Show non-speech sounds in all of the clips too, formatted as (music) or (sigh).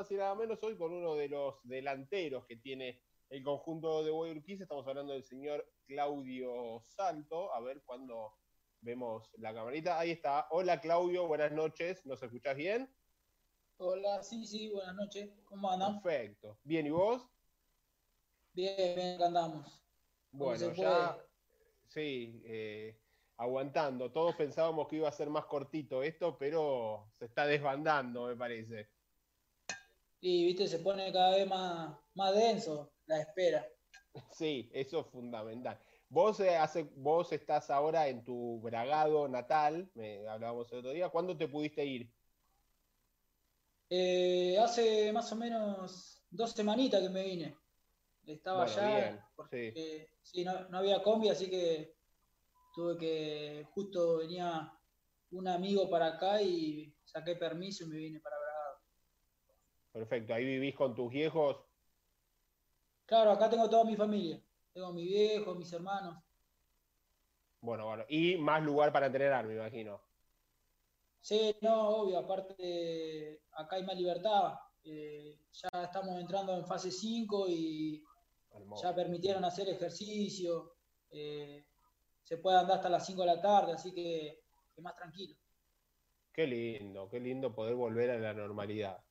más y nada menos hoy con uno de los delanteros que tiene el conjunto de Guayurquiza. Estamos hablando del señor Claudio Salto. A ver cuándo vemos la camarita. Ahí está. Hola Claudio, buenas noches. ¿Nos escuchás bien? Hola, sí, sí, buenas noches. ¿Cómo andan? Perfecto. Bien, ¿y vos? Bien, bien, andamos. Bueno, ya. Sí, eh, aguantando. Todos pensábamos que iba a ser más cortito esto, pero se está desbandando, me parece. Y viste, se pone cada vez más, más denso la espera. (laughs) Sí, eso es fundamental. Vos, eh, hace, vos estás ahora en tu bragado natal, me hablábamos el otro día. ¿Cuándo te pudiste ir? Eh, hace más o menos dos semanitas que me vine. Estaba allá porque sí. no, no, había combi, así que tuve que, justo venía un amigo para acá y saqué permiso y me vine para. Perfecto, ahí vivís con tus viejos. Claro, acá tengo toda mi familia. Tengo mi viejo, mis hermanos. Bueno, bueno. Y más lugar para entrenar, me imagino. Sí, no, obvio. Aparte, acá hay más libertad. Eh, ya estamos entrando en fase 5 y ya permitieron hacer ejercicio. Eh, se puede andar hasta las 5 de la tarde, así que, que más tranquilo. Qué lindo, qué lindo poder volver a la normalidad.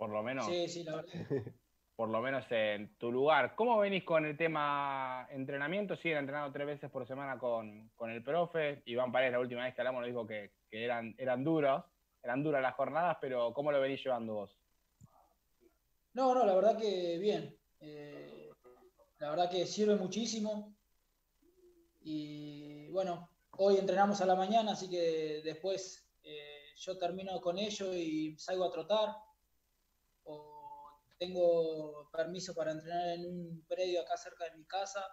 Por lo menos. Sí, sí, la verdad. (laughs) por lo menos en tu lugar. ¿Cómo venís con el tema entrenamiento? Siguen entrenando tres veces por semana con, el profe. Iván Paredes, la última vez que hablamos, nos dijo que, eran, eran duros, eran duras las jornadas, pero ¿cómo lo venís llevando vos? No, no, la verdad que bien. Eh, la verdad que sirve muchísimo. Y bueno, hoy entrenamos a la mañana, así que después eh, yo termino con ello y salgo a trotar tengo permiso para entrenar en un predio acá cerca de mi casa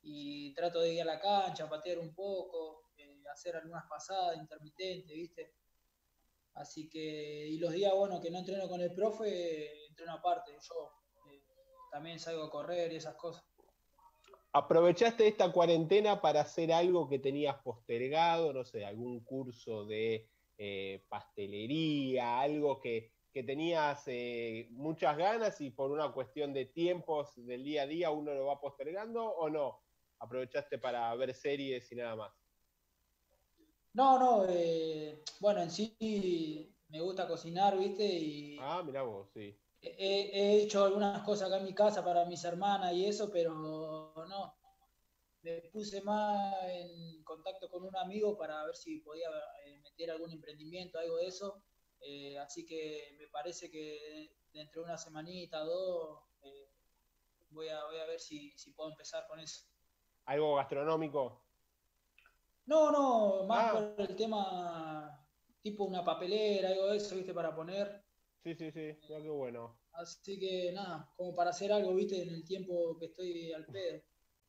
y trato de ir a la cancha, patear un poco, eh, hacer algunas pasadas intermitentes, ¿viste? Así que, y los días, bueno, que no entreno con el profe, entreno aparte, yo eh, también salgo a correr y esas cosas. ¿Aprovechaste esta cuarentena para hacer algo que tenías postergado, no sé, algún curso de eh, pastelería, algo que, que tenías eh, muchas ganas y por una cuestión de tiempos del día a día uno lo va postergando o no? ¿Aprovechaste para ver series y nada más? No, no, eh, bueno, en sí me gusta cocinar, ¿viste? Y ah, mira vos, sí. He, hecho algunas cosas acá en mi casa para mis hermanas y eso, pero no. Me puse más en contacto con un amigo para ver si podía eh, meter algún emprendimiento, algo de eso eh, así que me parece que dentro de una semanita, dos, eh, voy, a, voy a ver si, puedo empezar con eso. ¿Algo gastronómico? No, no, más ah. por el tema tipo una papelera, algo de eso, viste, para poner. Sí, sí, sí, ya qué bueno. Así que nada, como para hacer algo, viste, en el tiempo que estoy al pedo.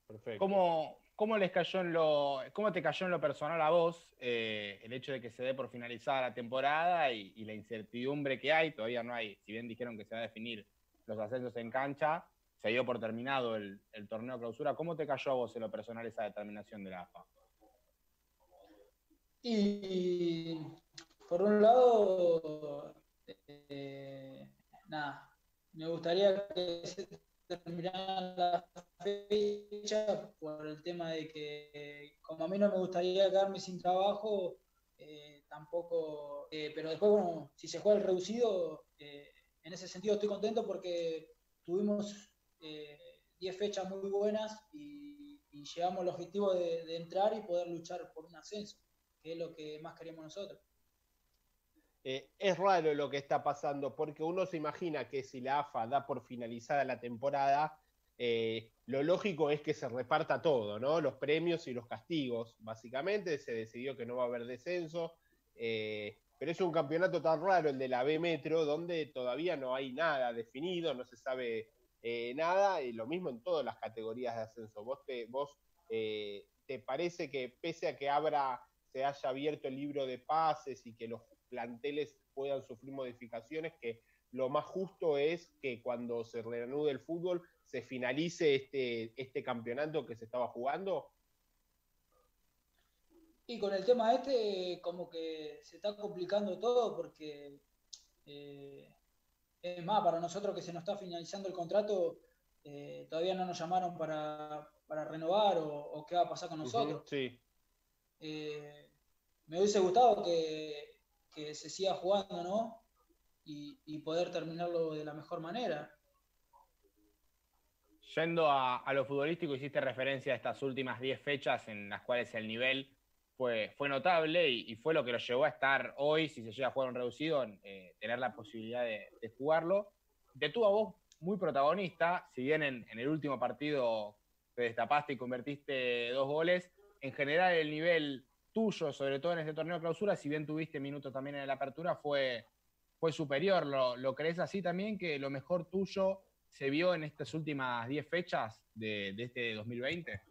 Perfecto. ¿Cómo, ¿Cómo les cayó en lo, cómo te cayó en lo personal a vos eh, el hecho de que se dé por finalizada la temporada y, la incertidumbre que hay? Todavía no hay, si bien dijeron que se va a definir los ascensos en cancha, se dio por terminado el, torneo clausura. ¿Cómo te cayó a vos en lo personal esa determinación de la AFA? Y por un lado, eh, nada, me gustaría que la fecha por el tema de que como a mí no me gustaría quedarme sin trabajo, eh, tampoco, eh, pero después, bueno, si se juega el reducido, eh, en ese sentido estoy contento porque tuvimos 10 fechas muy buenas y, llegamos al objetivo de entrar y poder luchar por un ascenso, que es lo que más queremos nosotros. Eh, es raro lo que está pasando, porque uno se imagina que si la AFA da por finalizada la temporada, eh, lo lógico es que se reparta todo, ¿no? Los premios y los castigos, básicamente. Se decidió que no va a haber descenso. Eh, pero es un campeonato tan raro el de la B Metro, donde todavía no hay nada definido, no se sabe nada, y lo mismo en todas las categorías de ascenso. ¿Vos, te, parece que pese a que se haya abierto el libro de pases y que los planteles puedan sufrir modificaciones, que lo más justo es que cuando se reanude el fútbol se finalice este, este campeonato que se estaba jugando? Y con el tema este, como que se está complicando todo porque eh, es más, para nosotros que se nos está finalizando el contrato, eh, todavía no nos llamaron para, renovar o, qué va a pasar con nosotros. sí. Eh, me hubiese gustado que, se siga jugando, ¿no? Y, poder terminarlo de la mejor manera. Yendo a, lo futbolístico, hiciste referencia a estas últimas 10 fechas en las cuales el nivel fue, fue notable y, fue lo que lo llevó a estar hoy, si se llega a jugar un reducido, eh, tener la posibilidad de, jugarlo. Te tuvo a vos muy protagonista, si bien en, el último partido te destapaste y convertiste dos goles, en general el nivel tuyo, sobre todo en este torneo de clausura, si bien tuviste minutos también en la apertura, fue, fue superior. ¿Lo, ¿Lo, crees así también que lo mejor tuyo se vio en estas últimas 10 fechas de, este 2020?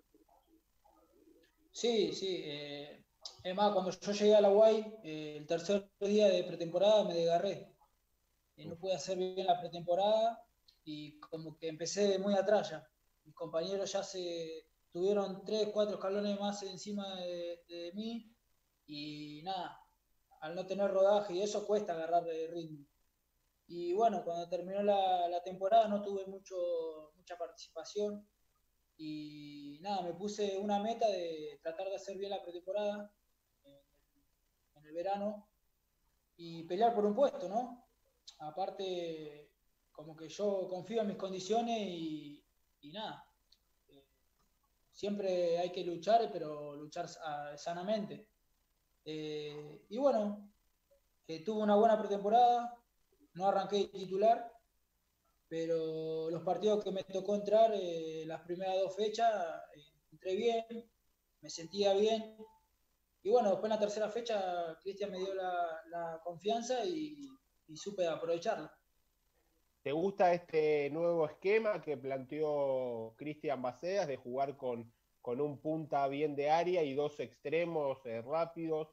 Sí, sí. Eh, es más, cuando yo llegué a la Guay, eh, el tercer día de pretemporada me desgarré. no pude hacer bien la pretemporada y como que empecé muy atrás. Mis compañeros ya se tuvieron tres, cuatro escalones más encima de, mí y nada, al no tener rodaje y eso cuesta agarrar el ritmo. Y bueno, cuando terminó la, temporada no tuve mucho, mucha participación y nada, me puse una meta de tratar de hacer bien la pretemporada en el verano y pelear por un puesto, ¿no? Aparte, como que yo confío en mis condiciones y, nada. Siempre hay que luchar, pero luchar sanamente. Eh, y bueno, eh, tuve una buena pretemporada, no arranqué titular, pero los partidos que me tocó entrar, eh, las primeras dos fechas, entré bien, me sentía bien. Y bueno, después en la tercera fecha, Cristian me dio la, confianza y, supe aprovecharla. ¿Te gusta este nuevo esquema que planteó Cristian Baceas de jugar con, con, un punta bien de área y dos extremos eh, rápidos,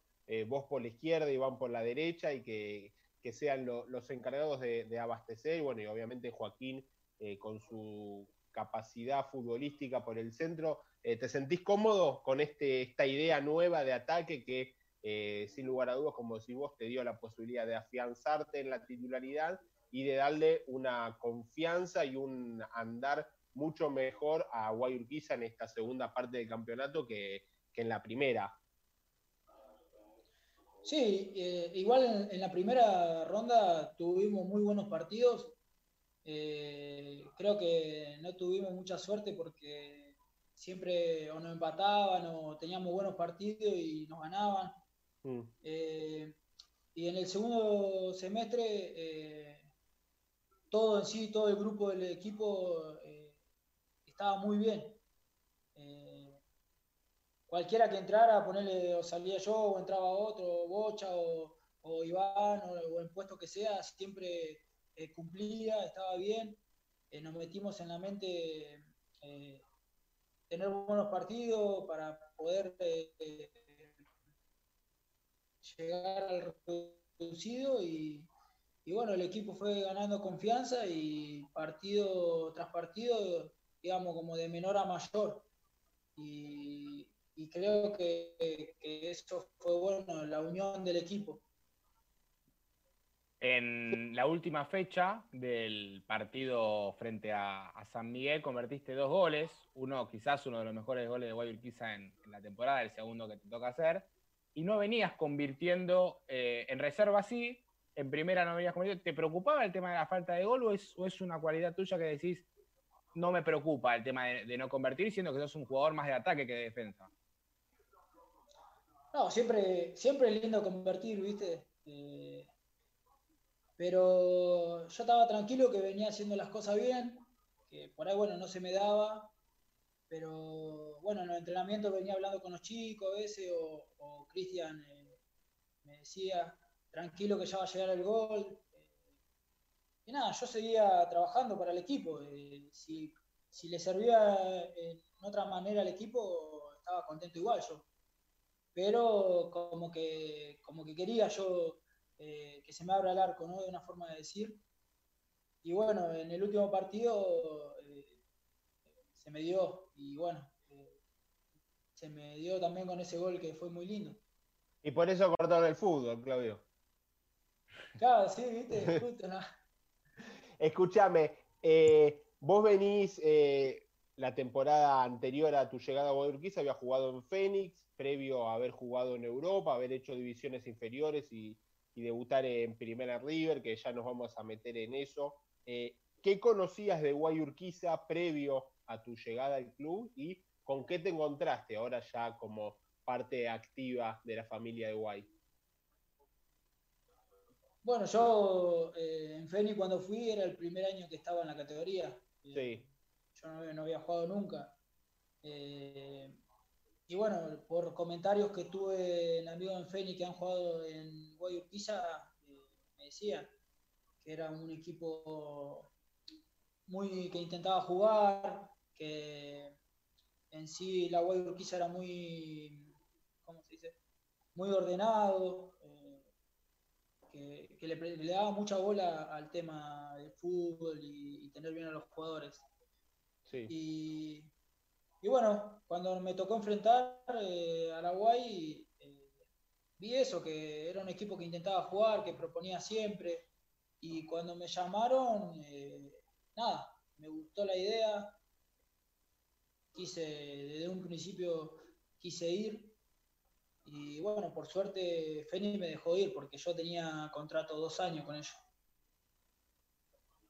vos por la izquierda y Van por la derecha y que que sean los encargados de, abastecer, y bueno, y obviamente Joaquín eh, con su capacidad futbolística por el centro, eh, ¿te sentís cómodo con este, esta idea nueva de ataque que eh, sin lugar a dudas, como si vos, te dio la posibilidad de afianzarte en la titularidad y de darle una confianza y un andar mucho mejor a Guayurquiza en esta segunda parte del campeonato que, que en la primera? Sí, eh, igual en, la primera ronda tuvimos muy buenos partidos. Eh, creo que no tuvimos mucha suerte porque siempre o nos empataban o teníamos buenos partidos y nos ganaban. Mm. Eh, y en el segundo semestre, todo en sí, todo el grupo del equipo estaba muy bien cualquiera que entrara, ponerle o salía yo o entraba otro, Bocha o, Iván o, en puesto que sea, siempre eh, cumplía, estaba bien. Eh, nos metimos en la mente eh, tener buenos partidos para poder llegar al reducido y, y bueno, el equipo fue ganando confianza y partido tras partido, digamos, como de menor a mayor. Y, creo que, eso fue bueno, la unión del equipo. En la última fecha del partido frente a, San Miguel convertiste dos goles, uno quizás uno de los mejores goles de Guayurquiza en, en la temporada, el segundo que te toca hacer, y no venías convirtiendo eh, en reserva sí, en primera no venías convirtiendo. ¿Te preocupaba el tema de la falta de gol o es, o una cualidad tuya que decís no me preocupa el tema de, no convertir, siendo que sos un jugador más de ataque que de defensa? No, siempre, siempre es lindo convertir, ¿viste? Eh, pero yo estaba tranquilo que venía haciendo las cosas bien, que por ahí, bueno, no se me daba, pero bueno, en los entrenamientos venía hablando con los chicos a veces, o, Cristian eh, me decía, tranquilo que ya va a llegar el gol. Eh, y nada, yo seguía trabajando para el equipo. si, si le servía en otra manera al equipo, estaba contento igual yo pero como que, como que quería yo eh, que se me abra el arco, ¿no? De una forma de decir. Y bueno, en el último partido eh, se me dio, y bueno, eh, se me dio también con ese gol que fue muy lindo. Y por eso cortaron el fútbol, Claudio. Claro, sí, viste, (laughs) justo, Escúchame, eh, vos venís eh, la temporada anterior a tu llegada a Guadalquivir, había jugado en Fénix, previo a haber jugado en Europa, haber hecho divisiones inferiores y, debutar en Primera River, que ya nos vamos a meter en eso. Eh, ¿Qué conocías de Guayurquiza previo a tu llegada al club y con qué te encontraste ahora ya como parte activa de la familia de Guay? Bueno, yo eh, en Fénix cuando fui era el primer año que estaba en la categoría. Eh, sí. Yo no, había jugado nunca. Eh, y bueno, por comentarios que tuve en amigos en Fénix que han jugado en Guayurquiza, me decían que era un equipo muy que intentaba jugar, que en sí la Guayurquiza era muy, ¿cómo se dice? Muy ordenado que, le, daba mucha bola al tema del fútbol y, tener bien a los jugadores. Y, bueno, cuando me tocó enfrentar eh, a Araguay, eh, vi eso, que era un equipo que intentaba jugar, que proponía siempre. Y cuando me llamaron, eh, nada, me gustó la idea. Quise, desde un principio quise ir y bueno, por suerte Feni me dejó ir porque yo tenía contrato dos años con ellos.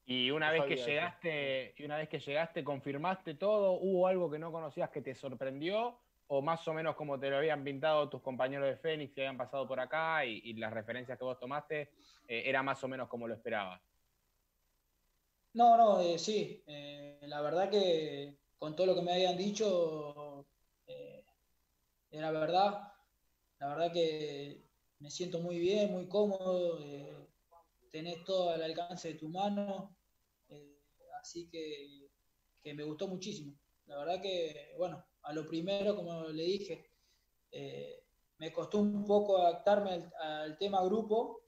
Y una vez que llegaste, y una vez que llegaste, confirmaste todo, ¿hubo algo que no conocías que te sorprendió? ¿O más o menos como te lo habían pintado tus compañeros de Fénix que habían pasado por acá y, las referencias que vos tomaste, eh, era más o menos como lo esperabas? No, no, eh, sí. Eh, la verdad que con todo lo que me habían dicho, era verdad. La verdad que me siento muy bien, muy cómodo, eh, tenés todo al alcance de tu mano, eh, así que, me gustó muchísimo. La verdad que, bueno, a lo primero, como le dije, eh, me costó un poco adaptarme al, tema grupo,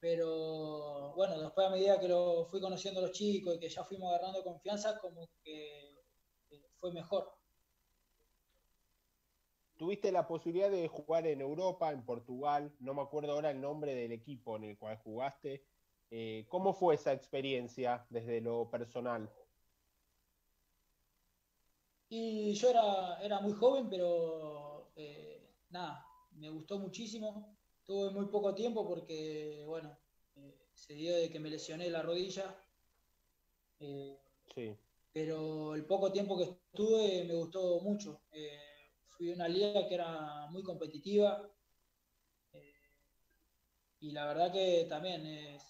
pero bueno, después a medida que lo fui conociendo a los chicos y que ya fuimos agarrando confianza, como que fue mejor tuviste la posibilidad de jugar en Europa, en Portugal, no me acuerdo ahora el nombre del equipo en el cual jugaste. Eh, ¿Cómo fue esa experiencia desde lo personal? Y yo era, era muy joven, pero eh, nada, me gustó muchísimo. Tuve muy poco tiempo porque, bueno, eh, se dio de que me lesioné la rodilla. sí. Pero el poco tiempo que estuve me gustó mucho fui una liga que era muy competitiva eh, y la verdad que también es,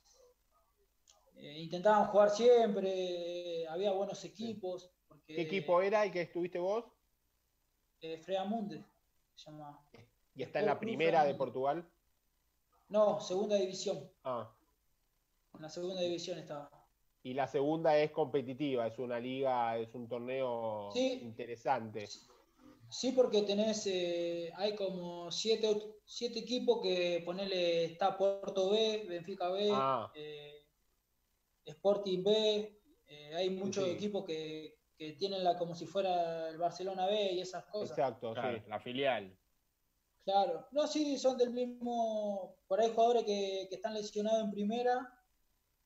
eh, intentaban jugar siempre, había buenos equipos. ¿Qué equipo era el que estuviste vos? Eh, Freamunde se llamaba. ¿Y está en la primera de Portugal? No, segunda división. Ah. En la segunda división estaba. Y la segunda es competitiva, es una liga, es un torneo interesante. Sí, porque tenés, eh, hay como siete, siete equipos que ponele, está Porto B, Benfica B, ah. eh, Sporting B, eh, hay muchos equipos que, tienen la como si fuera el Barcelona B y esas cosas. Exacto, sí. la filial. Claro, no, sí, son del mismo, por ahí jugadores que, están lesionados en primera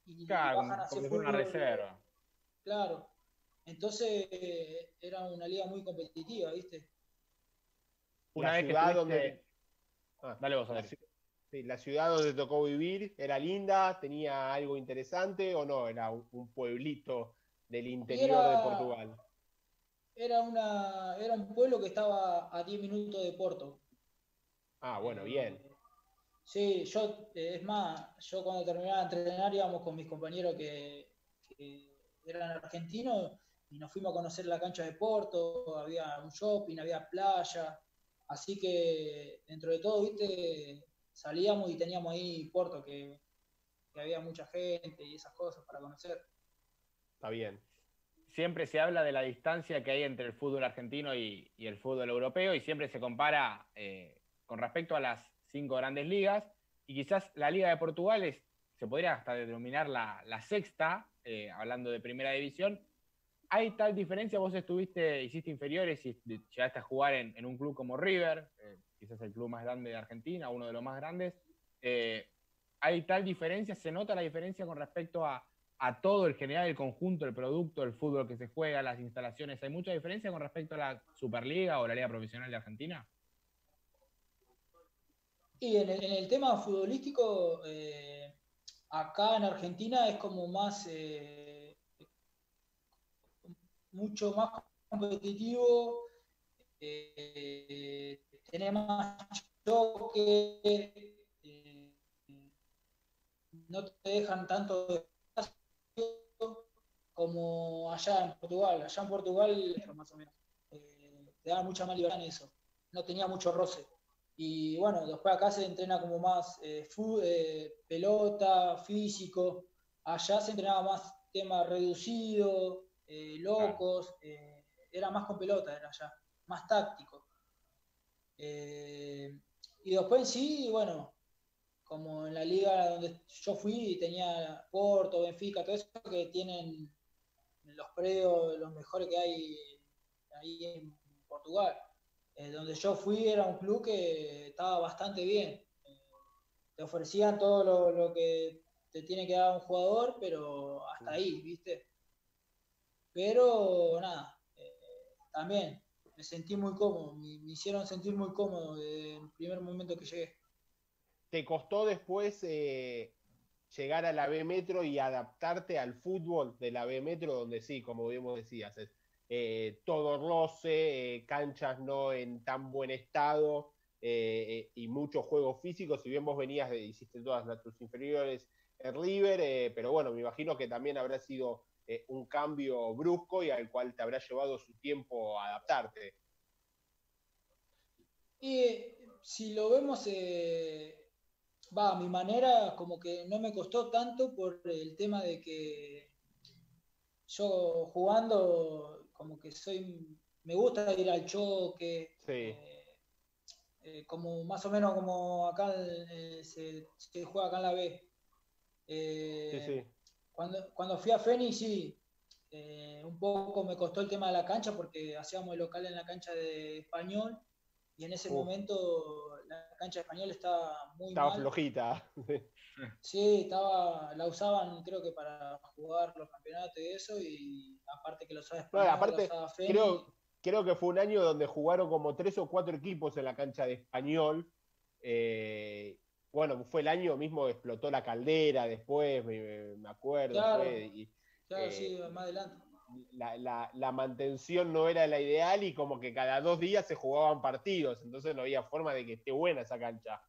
y bajan hacia una reserva. Claro, entonces era una liga muy competitiva, ¿viste? Una vez ciudad donde. Ah, Dale vos, a ver. La, ciudad donde tocó vivir era linda, tenía algo interesante o no, era un, pueblito del interior de Portugal. Era, una, era un pueblo que estaba a 10 minutos de Porto. Ah, bueno, bien. Sí, yo, eh, es más, yo cuando terminaba de entrenar íbamos con mis compañeros que, que eran argentinos y nos fuimos a conocer la cancha de Porto, había un shopping, había playa, Así que dentro de todo, viste, salíamos y teníamos ahí Porto, que, había mucha gente y esas cosas para conocer. Está bien. Siempre se habla de la distancia que hay entre el fútbol argentino y, el fútbol europeo y siempre se compara eh, con respecto a las cinco grandes ligas y quizás la Liga de Portugal se podría hasta denominar la, sexta, eh, hablando de primera división, ¿Hay tal diferencia? Vos estuviste, hiciste inferiores y llegaste a jugar en, un club como River, eh, quizás el club más grande de Argentina, uno de los más grandes. Eh, ¿Hay tal diferencia? ¿Se nota la diferencia con respecto a, todo el general, el conjunto, el producto, el fútbol que se juega, las instalaciones, ¿hay mucha diferencia con respecto a la Superliga o la Liga Profesional de Argentina? Y en el, tema futbolístico, eh, acá en Argentina es como más, eh, mucho más competitivo, eh, más choque, no te dejan tanto como allá en Portugal. Allá en Portugal, más o menos, te daban mucha más libertad en eso. No tenía mucho roce. Y bueno, después acá se entrena como más eh, eh, pelota, físico. Allá se entrenaba más tema reducido, eh, locos. era más con pelota, era allá, más táctico. y después sí, bueno, como en la liga donde yo fui, tenía Porto, Benfica, todo eso que tienen los predios, los mejores que hay ahí en Portugal. Eh, donde yo fui era un club que estaba bastante bien. Eh, te ofrecían todo lo, que te tiene que dar un jugador, pero hasta ahí, ¿viste? Pero nada, eh, también me sentí muy cómodo, me, hicieron sentir muy cómodo en el primer momento que llegué. ¿Te costó después llegar a la B Metro y adaptarte al fútbol de la B Metro, donde sí, como bien vos decías, es eh, todo roce, eh, canchas no en tan buen estado eh, y muchos juegos físicos. Si bien vos venías, de, hiciste todas tus inferiores en River, pero bueno, me imagino que también habrá sido un cambio brusco y al cual te habrá llevado su tiempo adaptarte. Y si lo vemos, va, a mi manera, como que no me costó tanto por el tema de que yo jugando como que soy, me gusta ir al choque, eh, eh, como más o menos como acá eh, se, juega acá en la B. Cuando, cuando fui a Fénix, sí, un poco me costó el tema de la cancha porque hacíamos el local en la cancha de español y en ese momento la cancha de español estaba muy estaba flojita. Sí estaba la usaban creo que para jugar los campeonatos y eso y aparte que lo sabes aparte creo creo que fue un año donde jugaron como tres o cuatro equipos en la cancha de español eh, bueno fue el año mismo que explotó la caldera después me, acuerdo claro, claro sí eh, más adelante la, mantención no era la ideal y como que cada dos días se jugaban partidos, entonces no había forma de que esté buena esa cancha.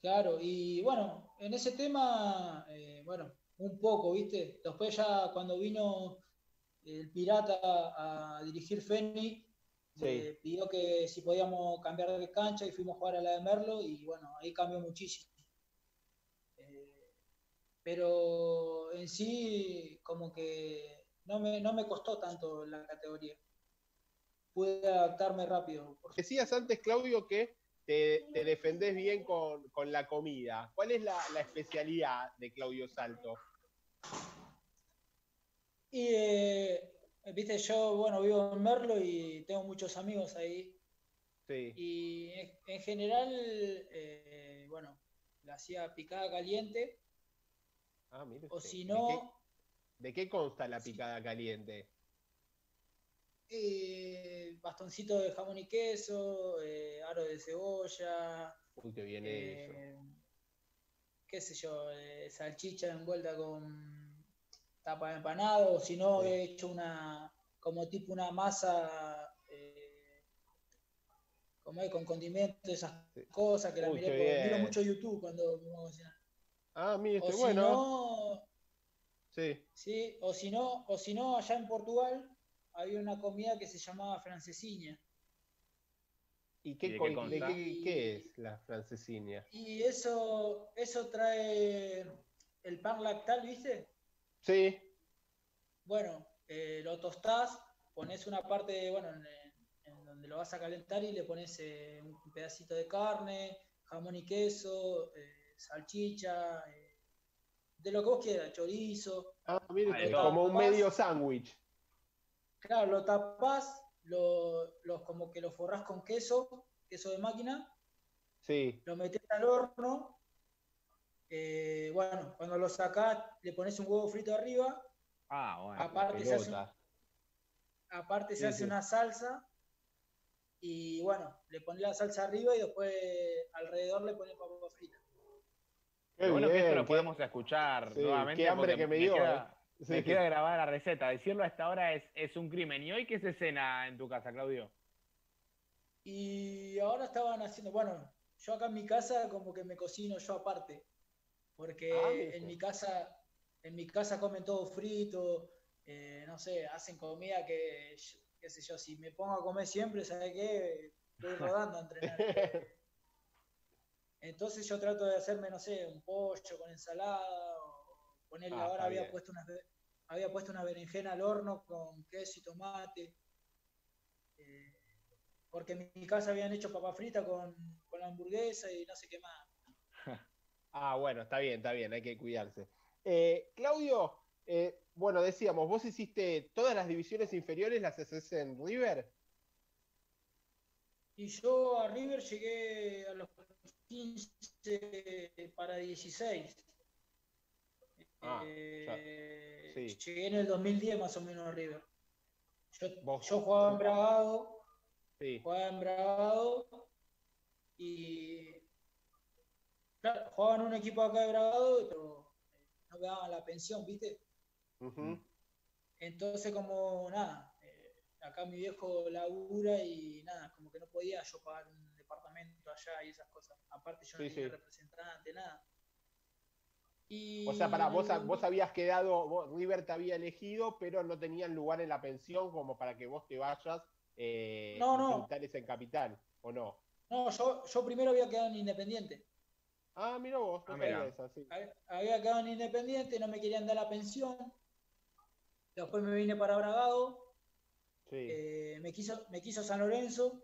Claro, y bueno, en ese tema, eh, bueno, un poco, ¿viste? Después ya cuando vino el Pirata a dirigir Feni, eh, pidió que si podíamos cambiar de cancha y fuimos a jugar a la de Merlo y bueno, ahí cambió muchísimo. Eh, pero en sí, como que no me, no me costó tanto la categoría. Pude adaptarme rápido. Decías antes, Claudio, que te, defendés bien con, la comida. ¿Cuál es la, especialidad de Claudio Salto? Y, eh, viste, yo, bueno, vivo en Merlo y tengo muchos amigos ahí. Sí. Y en, general, eh, bueno, la hacía picada caliente. Ah, mire. O si no, ¿De qué consta la picada caliente? Eh, bastoncito de jamón y queso, eh, aro de cebolla. Uy, qué bien eh, Qué sé yo, eh, salchicha envuelta con tapa de empanado, o si no, he hecho una, como tipo una masa, como hay con condimentos, esas cosas que la miré, por, miro mucho YouTube cuando me voy a cocinar. Ah, mire, este, bueno. Sí. o si no, o si no, allá en Portugal había una comida que se llamaba francesiña. ¿Y qué, qué, es la francesiña? Y eso, eso trae el pan lactal, ¿viste? Sí. Bueno, eh, lo tostás, pones una parte, bueno, en, donde lo vas a calentar y le pones eh, un pedacito de carne, jamón y queso, eh, salchicha, de lo que vos quieras, chorizo. Ah, mire, como un medio sándwich. Claro, lo tapás, lo, como que lo forrás con queso, queso de máquina. Sí. Lo metés al horno. Eh, bueno, cuando lo sacás, le pones un huevo frito arriba. Ah, bueno. Aparte se hace, aparte se hace una salsa. Y bueno, le pones la salsa arriba y después alrededor le pones papa frita. Qué bueno que esto lo podemos escuchar nuevamente. Qué hambre que me dio. Me queda, eh. grabar la receta. Decirlo a esta hora es, es un crimen. ¿Y hoy qué se cena en tu casa, Claudio? Y ahora estaban haciendo, bueno, yo acá en mi casa como que me cocino yo aparte, porque ah, en mi casa, en mi casa comen todo frito, eh, no sé, hacen comida que, qué sé yo, si me pongo a comer siempre, ¿sabes qué? Estoy rodando a entrenar. (laughs) Entonces yo trato de hacerme, no sé, un pollo con ensalada, o ponerle ah, ahora había puesto, una, había puesto una berenjena al horno con queso y tomate. Eh, porque en mi casa habían hecho papa frita con, la hamburguesa y no sé qué más. Ah, bueno, está bien, está bien, hay que cuidarse. Eh, Claudio, eh, bueno, decíamos, vos hiciste todas las divisiones inferiores, las haces en River. Y yo a River llegué a los 15 para 16. Ah, eh, Llegué en el 2010 más o menos a River. Yo, yo jugaba en Bragado Sí. Jugaba en Bragado y claro, jugaba en un equipo acá de Bragado, pero no me daban la pensión, ¿viste? Entonces como nada, eh, acá mi viejo labura y nada, como que no podía yo pagar un departamento allá y esas cosas. Aparte yo no tenía representante, nada. O sea, para vos, vos habías quedado, River te había elegido, pero no tenían lugar en la pensión como para que vos te vayas eh, no, no. en capital, ¿o no? No, yo, yo primero había quedado en Independiente. Ah, mira vos, ah, Había, quedado en Independiente, no me querían dar la pensión. Después me vine para Bragado. Eh, me, quiso, me quiso San Lorenzo.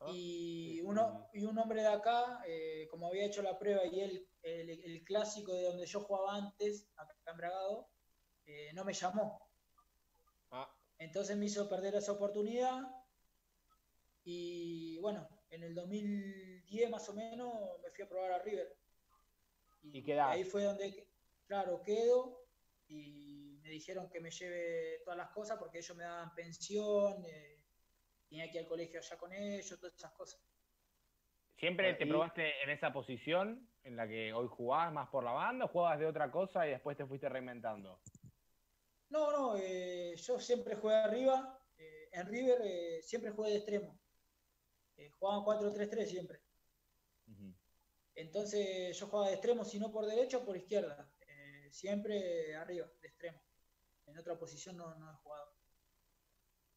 Ah, y, uno, y un hombre de acá, eh, como había hecho la prueba y él, el, clásico de donde yo jugaba antes, acá en Bragado, eh, no me llamó. Entonces me hizo perder esa oportunidad y bueno, en el 2010 más o menos me fui a probar a River. Y, ahí fue donde, claro, quedo y me dijeron que me lleve todas las cosas porque ellos me daban pensión, eh, tenía que ir al colegio allá con ellos, todas esas cosas. ¿Siempre te probaste en esa posición en la que hoy jugabas más por la banda o jugabas de otra cosa y después te fuiste reinventando? No, no, eh, yo siempre jugué arriba. Eh, en River eh, siempre jugué de extremo. Jugaban 4-3-3 siempre. Entonces yo jugaba de extremo, si no por derecha o por izquierda. siempre arriba, de extremo. En otra posición no, no he jugado.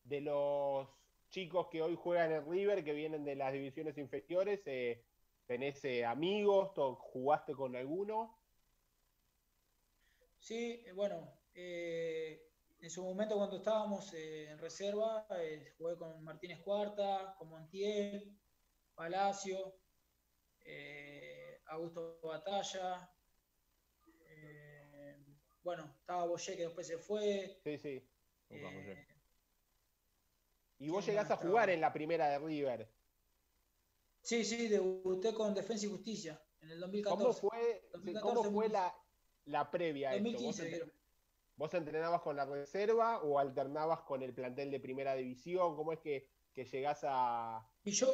De los chicos que hoy juegan en River, que vienen de las divisiones inferiores, ¿tenés amigos? ¿Jugaste con alguno? Sí, bueno, eh, en su momento cuando estábamos eh, en reserva, eh, jugué con Martínez Cuarta, con Montiel, Palacio, Augusto Batalla. bueno, estaba Boyé que después se fue. Sí, sí. y vos llegás a jugar en la primera de River. Sí, sí, debuté con Defensa y Justicia en el 2014. ¿Cómo fue, ¿cómo fue la, la previa 2015, ¿Vos entrenabas con la reserva o alternabas con el plantel de primera división? ¿Cómo es que, llegás a...? Y yo,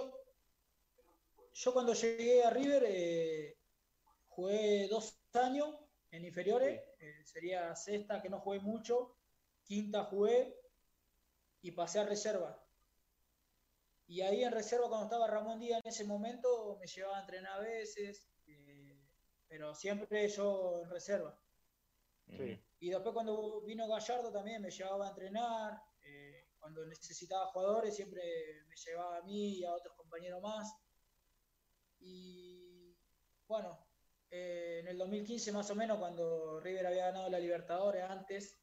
yo cuando llegué a River eh, jugué dos años en inferiores, eh, sería sexta que no jugué mucho, quinta jugué y pasé a reserva. Y ahí en reserva cuando estaba Ramón Díaz en ese momento me llevaba a entrenar a veces, eh, pero siempre yo en reserva. Y después cuando vino Gallardo también me llevaba a entrenar, eh, cuando necesitaba jugadores siempre me llevaba a mí y a otros compañeros más. Y bueno, eh, en el 2015 más o menos, cuando River había ganado la Libertadores antes,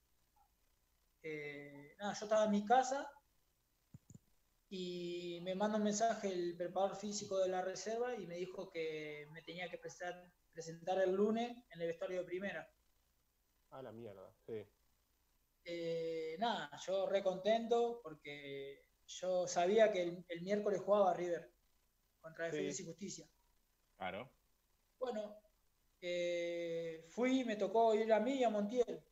eh, nada, yo estaba en mi casa y me manda un mensaje el preparador físico de la reserva y me dijo que me tenía que presentar el lunes en el vestuario de primera. A la mierda, sí. Eh, nada, yo re contento porque yo sabía que el, miércoles jugaba River contra Defensa y Justicia. Claro. bueno, eh, fui, me tocó ir a mí y a Montiel.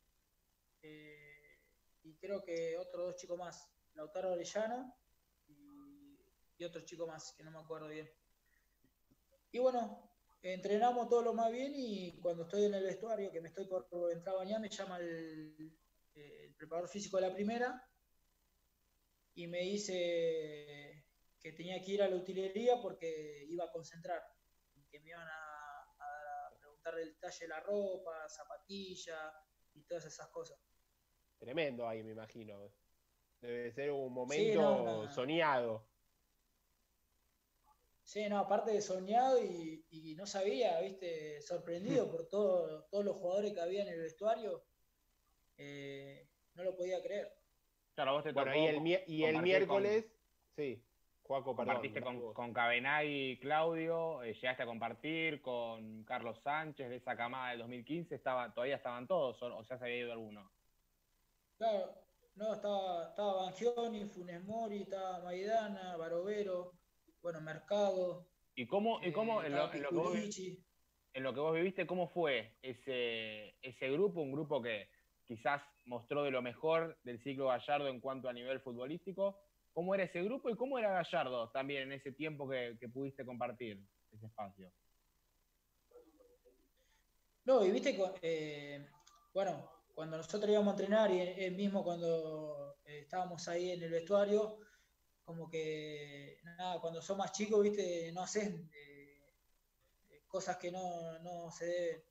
Eh, y creo que otros dos chicos más, Lautaro Orellano y, y otro chico más, que no me acuerdo bien. Y bueno, entrenamos todo lo más bien y cuando estoy en el vestuario, que me estoy por entrar a bañar, me llama el, el preparador físico de la primera y me dice que tenía que ir a la utilería porque iba a concentrar, que me iban a, a preguntar el talle de la ropa, zapatilla y todas esas cosas. Tremendo ahí, me imagino. Debe ser un momento Sí, no, no, no. soñado. Sí, no, aparte de soñado y, y no sabía, viste, sorprendido por todo, todos los jugadores que había en el vestuario, eh, no lo podía creer. Claro, vos te Bueno, tocó y el, y miércoles, sí, Juaco, perdón. compartiste con, con Cabenagui y Claudio, eh, llegaste a compartir con Carlos Sánchez de esa camada del 2015, estaba, todavía estaban todos o, o ya se había ido alguno. Claro, no, estaba, estaba Bangioni, Funes Mori, estaba Maidana, Barovero, bueno, Mercado, ¿Y cómo, y cómo eh, en, lo, estaba en lo que vos, vi- Piculici. en lo que vos viviste, cómo fue ese, ese grupo? Un grupo que quizás mostró de lo mejor del ciclo Gallardo en cuanto a nivel futbolístico. ¿Cómo era ese grupo y cómo era Gallardo también en ese tiempo que, que pudiste compartir ese espacio? No, y viste, cu- eh, bueno, cuando nosotros íbamos a entrenar y él mismo cuando eh, estábamos ahí en el vestuario, como que, nada, cuando sos más chicos, viste, no haces eh, cosas que no, no se deben. Eh,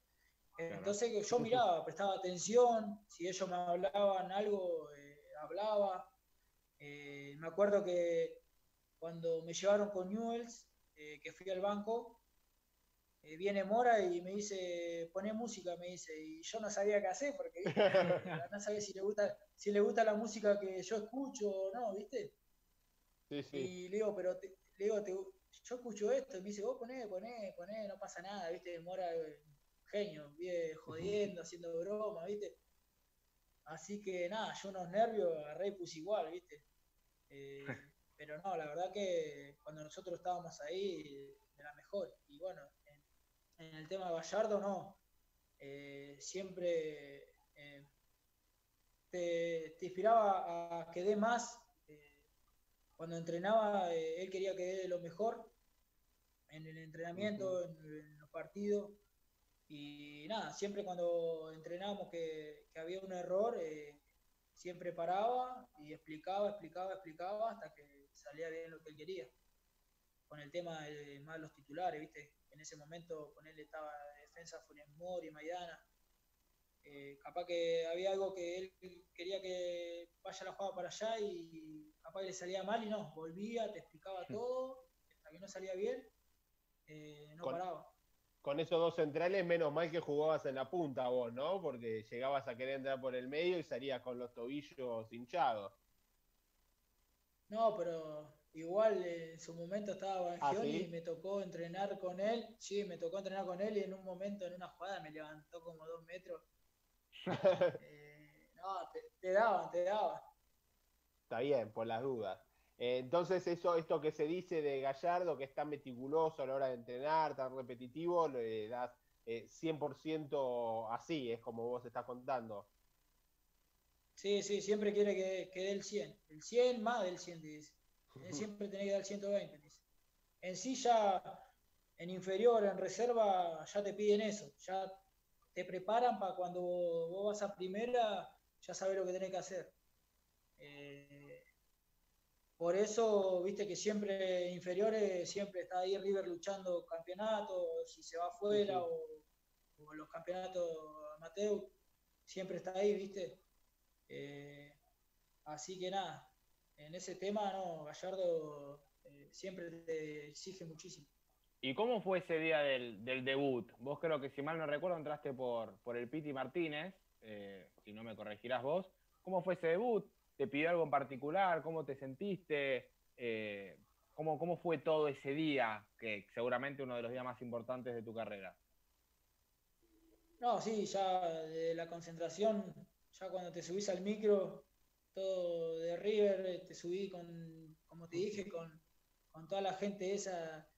Claro. Entonces yo miraba, prestaba atención, si ellos me hablaban algo, eh, hablaba. Eh, me acuerdo que cuando me llevaron con Newells, eh, que fui al banco, eh, viene Mora y me dice, poné música, me dice, y yo no sabía qué hacer, porque ¿viste? (laughs) no sabía si le gusta, si le gusta la música que yo escucho o no, ¿viste? Sí, sí. Y le digo, pero te- le digo, te- yo escucho esto, y me dice, vos poné, poné, poné, no pasa nada, ¿viste? Mora, genio, vive jodiendo, haciendo broma, ¿viste? Así que nada, yo unos nervios agarré y puse igual, ¿viste? Eh, (laughs) pero no, la verdad que cuando nosotros estábamos ahí, de la mejor. Y bueno, en, en el tema de Gallardo, no. Eh, siempre eh, te, te inspiraba a que dé más. Cuando entrenaba, eh, él quería que dé lo mejor en el entrenamiento, en, en los partidos. Y nada, siempre cuando entrenábamos que, que había un error, eh, siempre paraba y explicaba, explicaba, explicaba hasta que salía bien lo que él quería. Con el tema de más los titulares, ¿viste? En ese momento con él estaba de defensa Funes Mori, Maidana. Eh, capaz que había algo que él quería que vaya la jugada para allá y capaz que le salía mal y no, volvía, te explicaba todo, hasta que no salía bien, eh, no Con- paraba. Con esos dos centrales, menos mal que jugabas en la punta vos, ¿no? Porque llegabas a querer entrar por el medio y salías con los tobillos hinchados. No, pero igual eh, en su momento estaba Ah, Bangioni ¿sí? y me tocó entrenar con él. Sí, me tocó entrenar con él y en un momento, en una jugada, me levantó como dos metros. (laughs) Eh, no, te, te daban, te daban. Está bien, por las dudas. Eh, entonces, eso, esto que se dice de Gallardo, que es tan meticuloso a la hora de entrenar, tan repetitivo, le das eh, 100% así, es como vos estás contando. Sí, sí, siempre quiere que, que dé el 100. El 100 más del 100, te dice. Siempre tiene que dar el 120, dice. En sí ya, en inferior, en reserva, ya te piden eso. Ya te preparan para cuando vos vas a primera, ya sabes lo que tenés que hacer. Eh, por eso, viste que siempre inferiores, siempre está ahí River luchando campeonato, si se va afuera Sí, O, o los campeonatos amateur, siempre está ahí, viste. Eh, así que nada, en ese tema, no, Gallardo eh, siempre te exige muchísimo. ¿Y cómo fue ese día del, debut? Vos creo que, si mal no recuerdo, entraste por, por el Piti Martínez, eh, si no me corregirás vos. ¿Cómo fue ese debut? ¿Te pidió algo en particular? ¿Cómo te sentiste? Eh, ¿cómo, ¿Cómo fue todo ese día, que seguramente uno de los días más importantes de tu carrera? No, sí, ya de la concentración, ya cuando te subís al micro, todo de River, eh, te subí con, como te dije, con, con toda la gente esa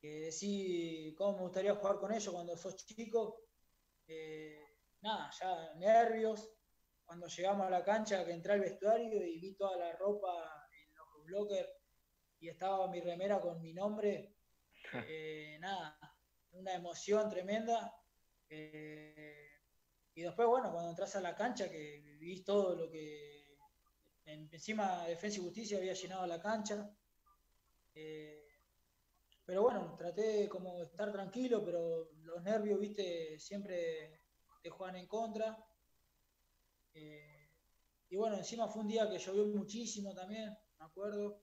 que decís cómo me gustaría jugar con ellos cuando sos chico. Eh, nada, ya nervios. Cuando llegamos a la cancha, que entré al vestuario y vi toda la ropa en los blockers y estaba mi remera con mi nombre, (laughs) eh, nada, una emoción tremenda. Eh, y después, bueno, cuando entras a la cancha, que vivís todo lo que encima Defensa y Justicia había llenado la cancha. Eh, pero bueno, traté como de estar tranquilo, pero los nervios, viste, siempre te juegan en contra. y bueno, encima fue un día que llovió muchísimo también, me acuerdo.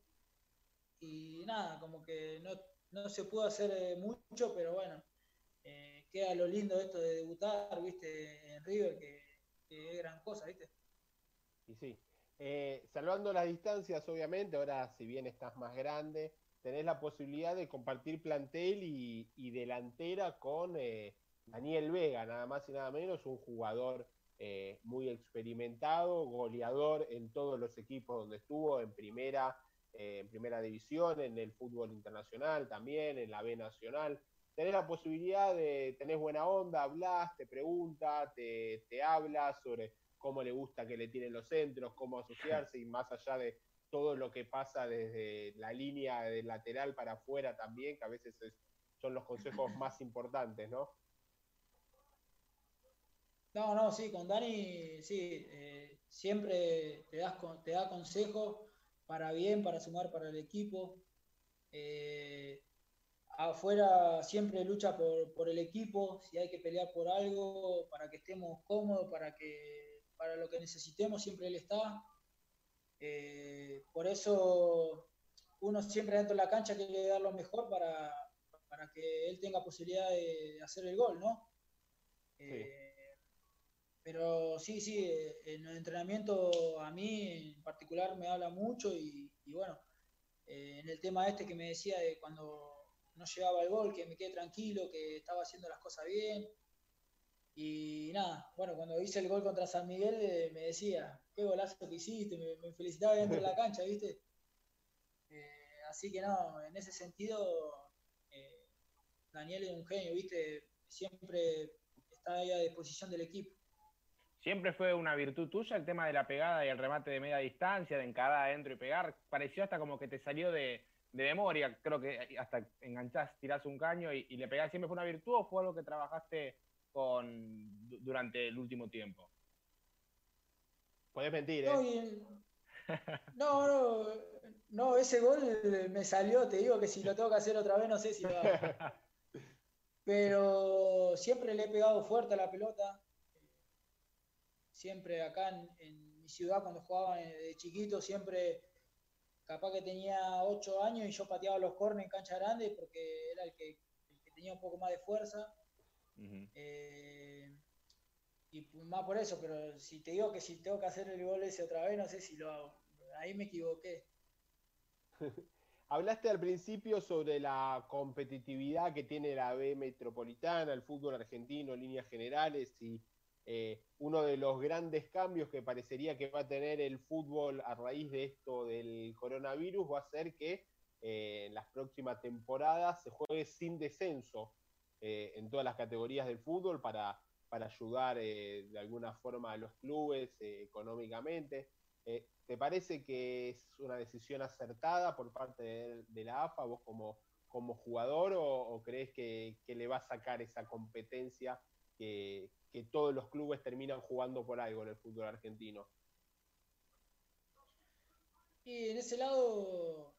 Y nada, como que no, no se pudo hacer eh, mucho, pero bueno, eh, queda lo lindo esto de debutar, viste, en River, que, es gran cosa, viste. Y sí, eh, salvando las distancias, obviamente, ahora si bien estás más grande, tenés la posibilidad de compartir plantel y, y delantera con Daniel Vega, nada más y nada menos, un jugador muy experimentado, goleador en todos los equipos donde estuvo, en primera, eh, en primera división, en el fútbol internacional también, en la B nacional. Tenés la posibilidad de, tenés buena onda, hablas, te pregunta, te, te habla sobre cómo le gusta que le tiren los centros, cómo asociarse y más allá de todo lo que pasa desde la línea del lateral para afuera también, que a veces son los consejos (laughs) más importantes, ¿no? No, no, sí, con Dani, sí, eh, siempre te, das, te da consejos para bien, para sumar para el equipo. Eh, afuera siempre lucha por, el equipo, si hay que pelear por algo, para que estemos cómodos, para, que, para lo que necesitemos, siempre él está. Eh, por eso uno siempre dentro de la cancha quiere dar lo mejor para, para que él tenga posibilidad de, hacer el gol, ¿no? Eh, pero sí, sí, eh, en el entrenamiento a mí en particular me habla mucho y, bueno, eh, en el tema este que me decía de cuando no llegaba el gol, que me quedé tranquilo, que estaba haciendo las cosas bien. Y nada, bueno, cuando hice el gol contra San Miguel eh, me decía, qué golazo que hiciste, me, felicitaba dentro de la (laughs) cancha, ¿viste? así que no, en ese sentido, Daniel es un genio, ¿viste? Siempre está ahí a disposición del equipo. ¿Siempre fue una virtud tuya el tema de la pegada y el remate de media distancia, de encarada adentro y pegar? Pareció hasta como que te salió de, memoria, creo que hasta enganchás, tirás un caño y, le pegás. ¿Siempre fue una virtud o fue algo que trabajaste con, durante el último tiempo? Puedes mentir, ¿eh? No, no, no, ese gol me salió, te digo que si lo tengo que hacer otra vez no sé si lo hago. Pero siempre le he pegado fuerte a la pelota, siempre acá en, mi ciudad cuando jugaba de chiquito, siempre capaz que tenía 8 años y yo pateaba los cornes en cancha grande porque era el que, tenía un poco más de fuerza. Eh, y más por eso, pero si te digo que si tengo que hacer el gol ese otra vez, no sé si lo hago. Ahí me equivoqué. (laughs) Hablaste al principio sobre la competitividad que tiene la B metropolitana, el fútbol argentino en líneas generales y eh, uno de los grandes cambios que parecería que va a tener el fútbol a raíz de esto del coronavirus va a ser que eh, en las próximas temporadas se juegue sin descenso eh, en todas las categorías del fútbol para, para ayudar de alguna forma a los clubes económicamente. ¿Te parece que es una decisión acertada por parte de, la AFA, vos como, como jugador, o, crees que, que, le va a sacar esa competencia que, que todos los clubes terminan jugando por algo en el fútbol argentino. Y en ese lado,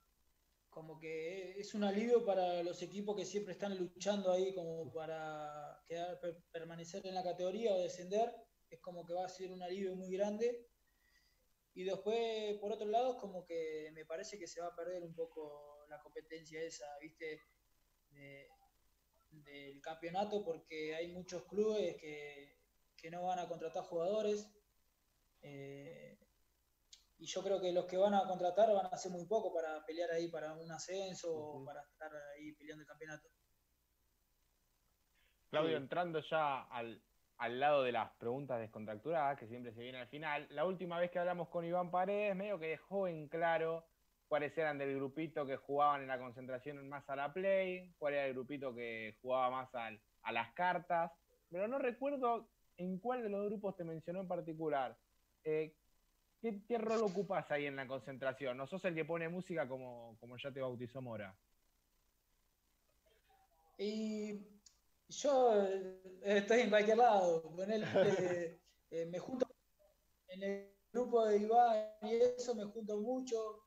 como que es un alivio para los equipos que siempre están luchando ahí como para quedar, permanecer en la categoría o descender, es como que va a ser un alivio muy grande. Y después, por otro lado, como que me parece que se va a perder un poco la competencia esa, ¿viste? De, del campeonato porque hay muchos clubes que, no van a contratar jugadores. Eh, y yo creo que los que van a contratar van a hacer muy poco para pelear ahí para un ascenso o para estar ahí peleando el campeonato. Claudio, entrando ya al, al, lado de las preguntas descontracturadas, que siempre se viene al final, la última vez que hablamos con Iván Paredes, medio que dejó en claro cuáles eran del grupito que jugaban en la concentración más a la play, cuál era el grupito que jugaba más a las cartas, pero no recuerdo en cuál de los grupos te mencionó en particular. Eh, ¿qué, rol ocupas ahí en la concentración? ¿No sos el que pone música como, como ya te bautizó Mora? Y yo eh, estoy en cualquier lado. Con él, eh, (laughs) me junto en el grupo de Iván y eso, me junto mucho.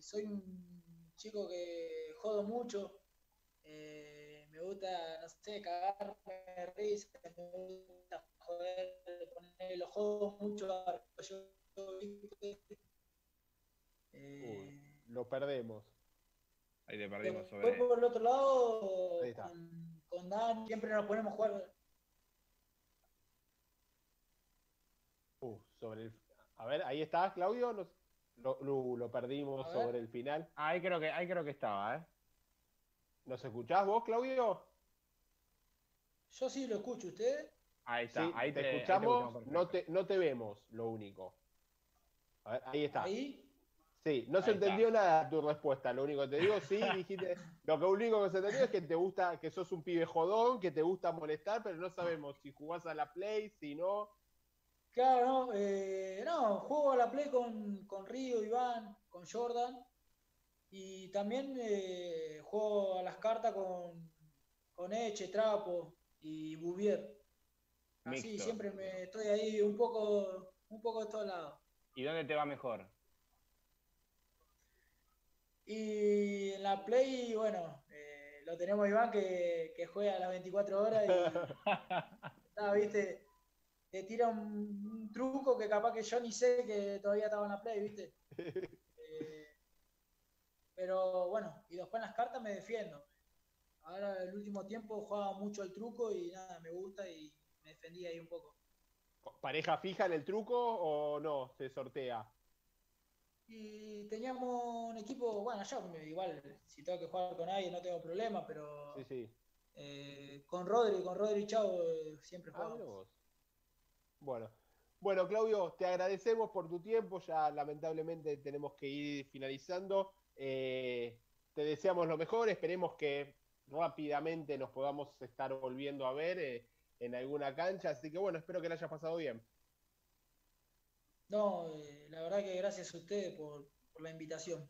soy un chico que jodo mucho me gusta, no sé, cagarme de risa, me gusta joder, poner los juegos mucho eh, lo perdemos. Ahí te perdimos sobre. por el otro lado, con, con, Dan, siempre nos ponemos a jugar. Uh, sobre el... A ver, ahí está, Claudio. Lo, lo, lo, perdimos sobre el final. ahí creo que, ahí creo que estaba, ¿eh? ¿Nos escuchás vos, Claudio? Yo sí lo escucho, ¿usted? Ahí está, ahí te, escuchamos, no, te, no te vemos, lo único. A ver, ahí está. ¿Ahí? Sí, no se entendió nada tu respuesta. Lo único que te digo, sí, (laughs) dijiste. Lo que único que se entendió es que te gusta, que sos un pibe jodón, que te gusta molestar, pero no sabemos si jugás a la Play, si no. Claro, no, eh, no, juego a la Play con, con Río, Iván, con Jordan. Y también eh, juego a las cartas con, con Eche, Trapo y Bouvier. Así, siempre me estoy ahí un poco, un poco de todos lados. ¿Y dónde te va mejor? Y en la Play, bueno, eh, lo tenemos Iván que, que, juega a las 24 horas y (laughs) está, viste, te tira un, truco que capaz que yo ni sé que todavía estaba en la Play, viste. Pero bueno, y después en las cartas me defiendo. Ahora el último tiempo jugaba mucho el truco y nada, me gusta y me defendí ahí un poco. ¿Pareja fija en el truco o no? ¿Se sortea? Y teníamos un equipo, bueno, yo igual, si tengo que jugar con alguien no tengo problema, pero sí, sí. Eh, con Rodri, con Rodri Chavo eh, siempre ah, jugamos. bueno, bueno, Claudio, te agradecemos por tu tiempo, ya lamentablemente tenemos que ir finalizando. Eh, te deseamos lo mejor, esperemos que rápidamente nos podamos estar volviendo a ver en alguna cancha, así que bueno, espero que le haya pasado bien. No, eh, la verdad que gracias a ustedes por la invitación.